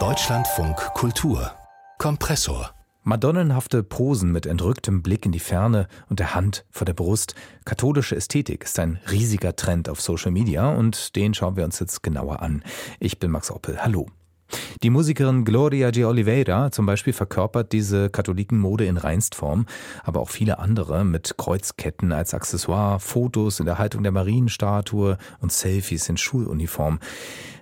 Deutschlandfunk Kultur Kompressor Madonnenhafte Posen mit entrücktem Blick in die Ferne und der Hand vor der Brust. Katholische Ästhetik ist ein riesiger Trend auf Social Media und den schauen wir uns jetzt genauer an. Ich bin Max Oppel. Hallo. Die Musikerin Gloria de Oliveira zum Beispiel verkörpert diese Katholikenmode in Reinstform, aber auch viele andere mit Kreuzketten als Accessoire, Fotos in der Haltung der Marienstatue und Selfies in Schuluniform.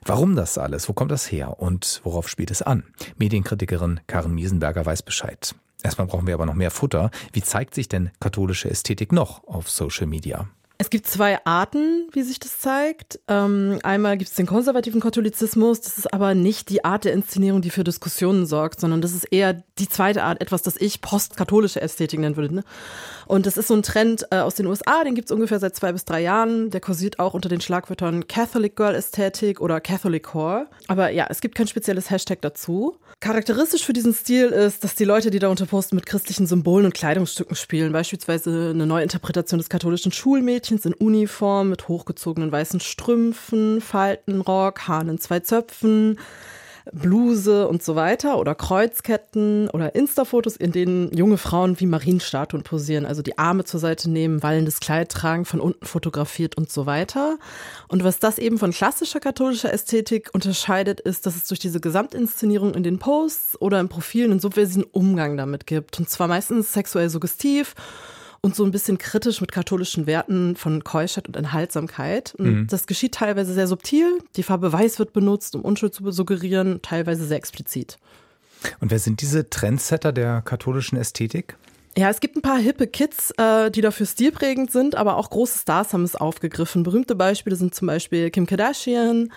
Warum das alles? Wo kommt das her? Und worauf spielt es an? Medienkritikerin Karen Miesenberger weiß Bescheid. Erstmal brauchen wir aber noch mehr Futter. Wie zeigt sich denn katholische Ästhetik noch auf Social Media? Es gibt zwei Arten, wie sich das zeigt. Ähm, einmal gibt es den konservativen Katholizismus. Das ist aber nicht die Art der Inszenierung, die für Diskussionen sorgt, sondern das ist eher die zweite Art, etwas, das ich postkatholische Ästhetik nennen würde. Ne? Und das ist so ein Trend äh, aus den USA, den gibt es ungefähr seit zwei bis drei Jahren. Der kursiert auch unter den Schlagwörtern Catholic Girl Ästhetik oder Catholic Core. Aber ja, es gibt kein spezielles Hashtag dazu. Charakteristisch für diesen Stil ist, dass die Leute, die darunter posten, mit christlichen Symbolen und Kleidungsstücken spielen. Beispielsweise eine Neuinterpretation des katholischen Schulmädchens in Uniform mit hochgezogenen weißen Strümpfen, Faltenrock, Haaren in zwei Zöpfen, Bluse und so weiter oder Kreuzketten oder Insta-Fotos, in denen junge Frauen wie Marienstatuen posieren, also die Arme zur Seite nehmen, wallendes Kleid tragen, von unten fotografiert und so weiter. Und was das eben von klassischer katholischer Ästhetik unterscheidet, ist, dass es durch diese Gesamtinszenierung in den Posts oder im Profil einen subversiven Umgang damit gibt. Und zwar meistens sexuell suggestiv und so ein bisschen kritisch mit katholischen Werten von Keuschheit und Enthaltsamkeit. Und mhm. das geschieht teilweise sehr subtil. Die Farbe Weiß wird benutzt, um Unschuld zu suggerieren, teilweise sehr explizit. Und wer sind diese Trendsetter der katholischen Ästhetik? Ja, es gibt ein paar hippe Kids, äh, die dafür stilprägend sind, aber auch große Stars haben es aufgegriffen. Berühmte Beispiele sind zum Beispiel Kim Kardashian,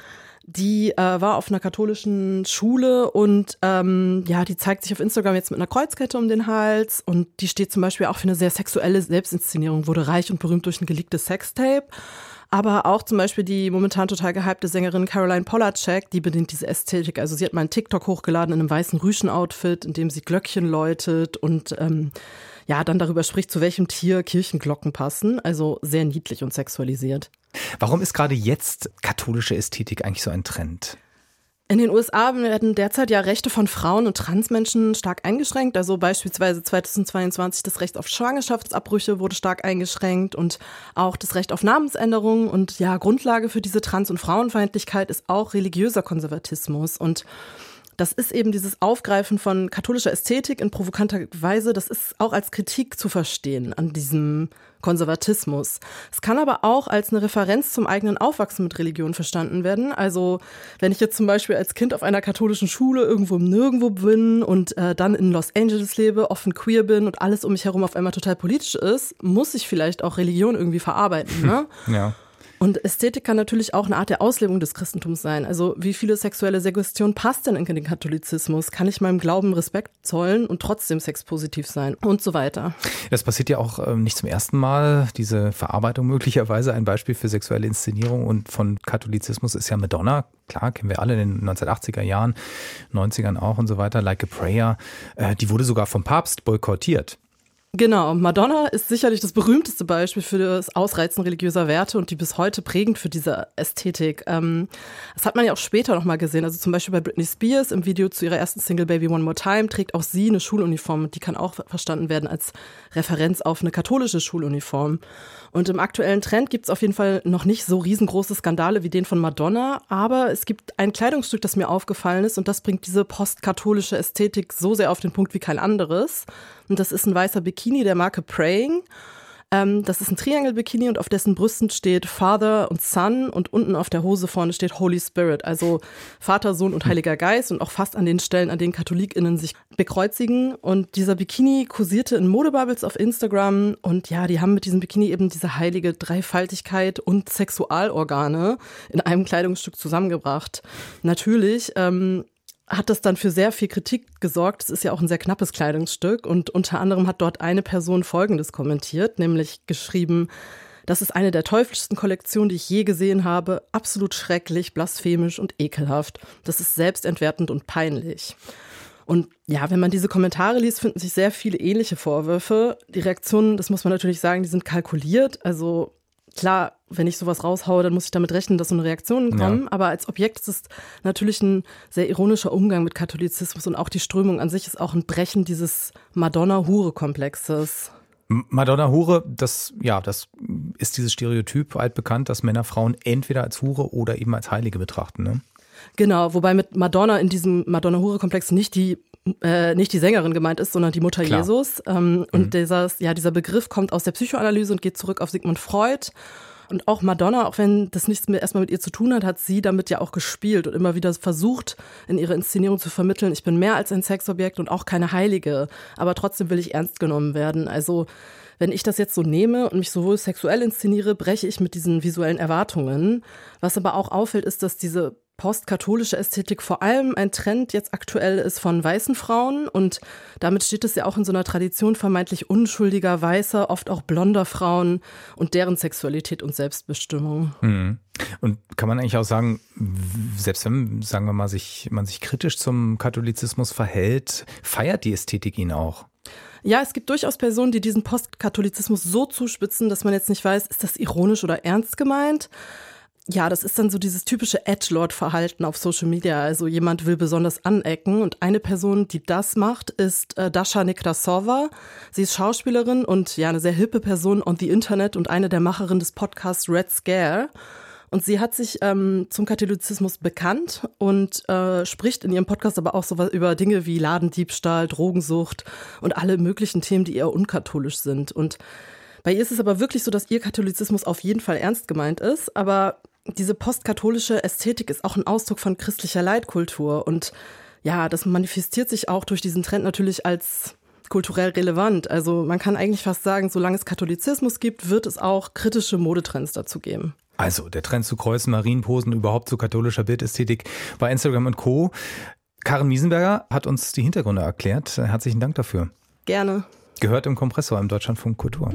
die äh, war auf einer katholischen Schule und ähm, ja, die zeigt sich auf Instagram jetzt mit einer Kreuzkette um den Hals und die steht zum Beispiel auch für eine sehr sexuelle Selbstinszenierung, wurde reich und berühmt durch ein geleaktes Sextape. Aber auch zum Beispiel die momentan total gehypte Sängerin Caroline Polacek, die bedient diese Ästhetik. Also sie hat mal einen TikTok hochgeladen in einem weißen Rüschen-Outfit, in dem sie Glöckchen läutet und ähm, ja, dann darüber spricht, zu welchem Tier Kirchenglocken passen. Also sehr niedlich und sexualisiert. Warum ist gerade jetzt katholische Ästhetik eigentlich so ein Trend? In den USA werden derzeit ja Rechte von Frauen und Transmenschen stark eingeschränkt. Also beispielsweise 2022 das Recht auf Schwangerschaftsabbrüche wurde stark eingeschränkt und auch das Recht auf Namensänderung. Und ja, Grundlage für diese Trans- und Frauenfeindlichkeit ist auch religiöser Konservatismus. Und das ist eben dieses Aufgreifen von katholischer Ästhetik in provokanter Weise, das ist auch als Kritik zu verstehen an diesem Konservatismus. Es kann aber auch als eine Referenz zum eigenen Aufwachsen mit Religion verstanden werden. Also wenn ich jetzt zum Beispiel als Kind auf einer katholischen Schule irgendwo im Nirgendwo bin und äh, dann in Los Angeles lebe, offen queer bin und alles um mich herum auf einmal total politisch ist, muss ich vielleicht auch Religion irgendwie verarbeiten. Ne? ja. Und Ästhetik kann natürlich auch eine Art der Auslebung des Christentums sein. Also wie viele sexuelle Suggestion passt denn in den Katholizismus? Kann ich meinem Glauben Respekt zollen und trotzdem sexpositiv sein und so weiter? Das passiert ja auch ähm, nicht zum ersten Mal. Diese Verarbeitung möglicherweise ein Beispiel für sexuelle Inszenierung und von Katholizismus ist ja Madonna. Klar, kennen wir alle in den 1980er Jahren, 90ern auch und so weiter. Like a Prayer. Äh, die wurde sogar vom Papst boykottiert. Genau, Madonna ist sicherlich das berühmteste Beispiel für das Ausreizen religiöser Werte und die bis heute prägend für diese Ästhetik. Ähm, das hat man ja auch später nochmal gesehen. Also zum Beispiel bei Britney Spears im Video zu ihrer ersten Single Baby One More Time trägt auch sie eine Schuluniform. Die kann auch verstanden werden als Referenz auf eine katholische Schuluniform. Und im aktuellen Trend gibt es auf jeden Fall noch nicht so riesengroße Skandale wie den von Madonna, aber es gibt ein Kleidungsstück, das mir aufgefallen ist und das bringt diese postkatholische Ästhetik so sehr auf den Punkt wie kein anderes. Und das ist ein weißer Bikini der Marke Praying. Ähm, das ist ein Triangle-Bikini und auf dessen Brüsten steht Father und Son und unten auf der Hose vorne steht Holy Spirit, also Vater, Sohn und Heiliger Geist und auch fast an den Stellen, an denen KatholikInnen sich bekreuzigen. Und dieser Bikini kursierte in Modebubbles auf Instagram und ja, die haben mit diesem Bikini eben diese heilige Dreifaltigkeit und Sexualorgane in einem Kleidungsstück zusammengebracht. Natürlich ähm, hat das dann für sehr viel Kritik gesorgt. Es ist ja auch ein sehr knappes Kleidungsstück und unter anderem hat dort eine Person Folgendes kommentiert, nämlich geschrieben, das ist eine der teuflischsten Kollektionen, die ich je gesehen habe. Absolut schrecklich, blasphemisch und ekelhaft. Das ist selbstentwertend und peinlich. Und ja, wenn man diese Kommentare liest, finden sich sehr viele ähnliche Vorwürfe. Die Reaktionen, das muss man natürlich sagen, die sind kalkuliert. Also klar, wenn ich sowas raushaue, dann muss ich damit rechnen, dass so eine Reaktionen kommen. Ja. Aber als Objekt ist es natürlich ein sehr ironischer Umgang mit Katholizismus und auch die Strömung an sich ist auch ein Brechen dieses Madonna-Hure-Komplexes. Madonna Hure, das, ja, das ist dieses Stereotyp altbekannt, dass Männer Frauen entweder als Hure oder eben als Heilige betrachten, ne? Genau, wobei mit Madonna in diesem Madonna-Hure-Komplex nicht die äh, nicht die Sängerin gemeint ist, sondern die Mutter Klar. Jesus. Ähm, und mhm. dieser, ja, dieser Begriff kommt aus der Psychoanalyse und geht zurück auf Sigmund Freud. Und auch Madonna, auch wenn das nichts mehr erstmal mit ihr zu tun hat, hat sie damit ja auch gespielt und immer wieder versucht, in ihre Inszenierung zu vermitteln, ich bin mehr als ein Sexobjekt und auch keine Heilige, aber trotzdem will ich ernst genommen werden. Also wenn ich das jetzt so nehme und mich sowohl sexuell inszeniere, breche ich mit diesen visuellen Erwartungen. Was aber auch auffällt, ist, dass diese postkatholische Ästhetik vor allem ein Trend jetzt aktuell ist von weißen Frauen und damit steht es ja auch in so einer Tradition vermeintlich unschuldiger, weißer, oft auch blonder Frauen und deren Sexualität und Selbstbestimmung. Mhm. Und kann man eigentlich auch sagen, selbst wenn, sagen wir mal, sich, man sich kritisch zum Katholizismus verhält, feiert die Ästhetik ihn auch? Ja, es gibt durchaus Personen, die diesen Postkatholizismus so zuspitzen, dass man jetzt nicht weiß, ist das ironisch oder ernst gemeint ja, das ist dann so dieses typische Edgelord-Verhalten auf Social Media. Also jemand will besonders anecken und eine Person, die das macht, ist äh, Dasha Nekrasova. Sie ist Schauspielerin und ja, eine sehr hippe Person on the Internet und eine der Macherinnen des Podcasts Red Scare. Und sie hat sich ähm, zum Katholizismus bekannt und äh, spricht in ihrem Podcast aber auch so über Dinge wie Ladendiebstahl, Drogensucht und alle möglichen Themen, die eher unkatholisch sind. Und bei ihr ist es aber wirklich so, dass ihr Katholizismus auf jeden Fall ernst gemeint ist, aber diese postkatholische Ästhetik ist auch ein Ausdruck von christlicher Leitkultur und ja, das manifestiert sich auch durch diesen Trend natürlich als kulturell relevant. Also man kann eigentlich fast sagen, solange es Katholizismus gibt, wird es auch kritische Modetrends dazu geben. Also der Trend zu Kreuzen, Marienposen, überhaupt zu katholischer Bildästhetik bei Instagram und Co. Karen Miesenberger hat uns die Hintergründe erklärt. Herzlichen Dank dafür. Gerne. Gehört im Kompressor im Deutschlandfunk Kultur.